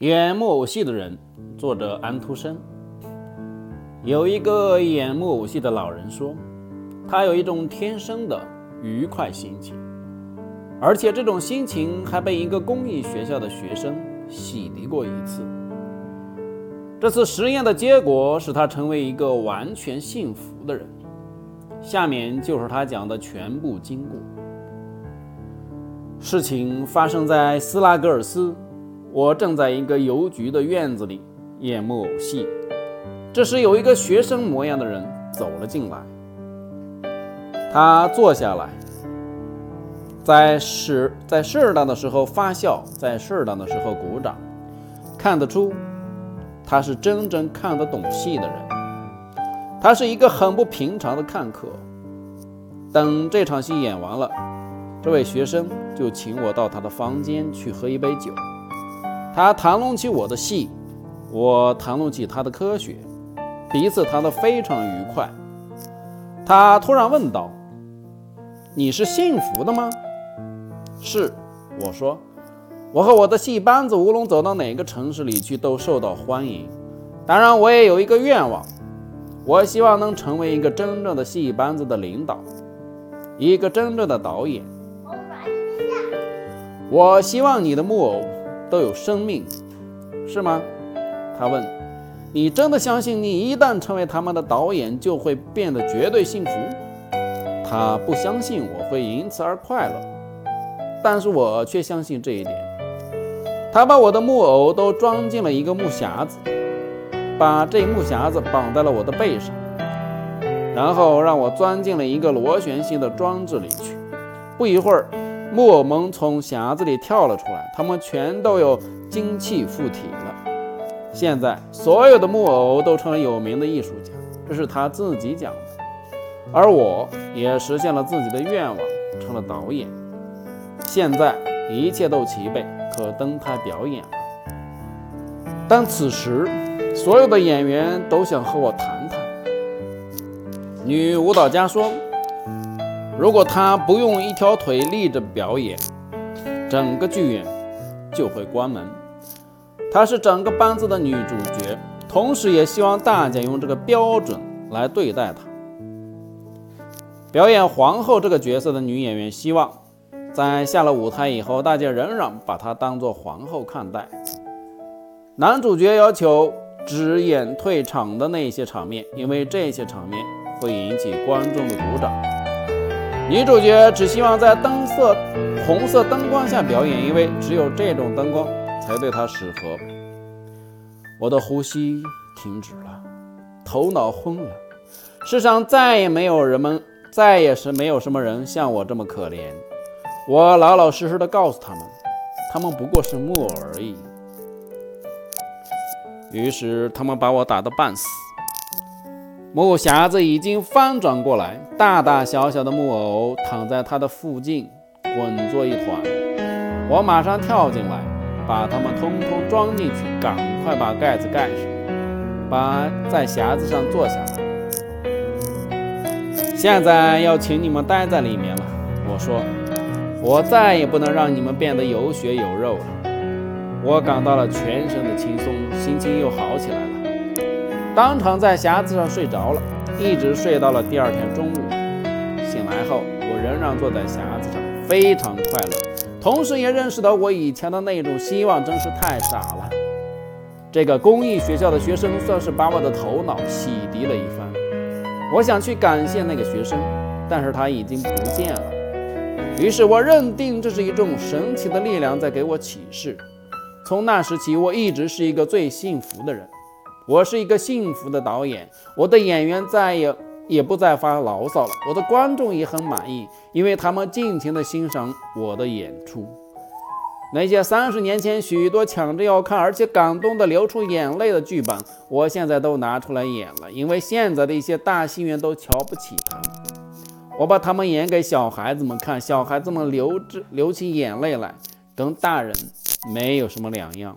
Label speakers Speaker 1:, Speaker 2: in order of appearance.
Speaker 1: 演木偶戏的人，作者安徒生。有一个演木偶戏的老人说，他有一种天生的愉快心情，而且这种心情还被一个公益学校的学生洗涤过一次。这次实验的结果使他成为一个完全幸福的人。下面就是他讲的全部经过。事情发生在斯拉格尔斯。我正在一个邮局的院子里演木偶戏，这时有一个学生模样的人走了进来。他坐下来，在适在适当的时候发笑，在适当的时候鼓掌，看得出他是真正看得懂戏的人。他是一个很不平常的看客。等这场戏演完了，这位学生就请我到他的房间去喝一杯酒。他谈论起我的戏，我谈论起他的科学，彼此谈得非常愉快。他突然问道：“你是幸福的吗？”“是。”我说，“我和我的戏班子无论走到哪个城市里去都受到欢迎。当然，我也有一个愿望，我希望能成为一个真正的戏班子的领导，一个真正的导演。我希望你的木偶。”都有生命，是吗？他问。你真的相信你一旦成为他们的导演就会变得绝对幸福？他不相信我会因此而快乐，但是我却相信这一点。他把我的木偶都装进了一个木匣子，把这木匣子绑在了我的背上，然后让我钻进了一个螺旋形的装置里去。不一会儿。木偶们从匣子里跳了出来，他们全都有精气附体了。现在，所有的木偶都成了有名的艺术家，这是他自己讲的。而我也实现了自己的愿望，成了导演。现在一切都齐备，可登台表演了。但此时，所有的演员都想和我谈谈。女舞蹈家说。如果他不用一条腿立着表演，整个剧院就会关门。她是整个班子的女主角，同时也希望大家用这个标准来对待她。表演皇后这个角色的女演员希望，在下了舞台以后，大家仍然把她当做皇后看待。男主角要求只演退场的那些场面，因为这些场面会引起观众的鼓掌。女主角只希望在灯色红色灯光下表演，因为只有这种灯光才对她适合。我的呼吸停止了，头脑昏了。世上再也没有人们，再也是没有什么人像我这么可怜。我老老实实的告诉他们，他们不过是木偶而已。于是他们把我打得半死。木匣子已经翻转过来，大大小小的木偶躺在它的附近，滚作一团。我马上跳进来，把它们通通装进去，赶快把盖子盖上，把在匣子上坐下来。现在要请你们待在里面了。我说，我再也不能让你们变得有血有肉了。我感到了全身的轻松，心情又好起来了。当场在匣子上睡着了，一直睡到了第二天中午。醒来后，我仍然坐在匣子上，非常快乐，同时也认识到我以前的那种希望真是太傻了。这个公益学校的学生算是把我的头脑洗涤了一番。我想去感谢那个学生，但是他已经不见了。于是我认定这是一种神奇的力量在给我启示。从那时起，我一直是一个最幸福的人。我是一个幸福的导演，我的演员再也也不再发牢骚了，我的观众也很满意，因为他们尽情地欣赏我的演出。那些三十年前许多抢着要看，而且感动得流出眼泪的剧本，我现在都拿出来演了，因为现在的一些大戏院都瞧不起他们。我把他们演给小孩子们看，小孩子们流着流起眼泪来，跟大人没有什么两样。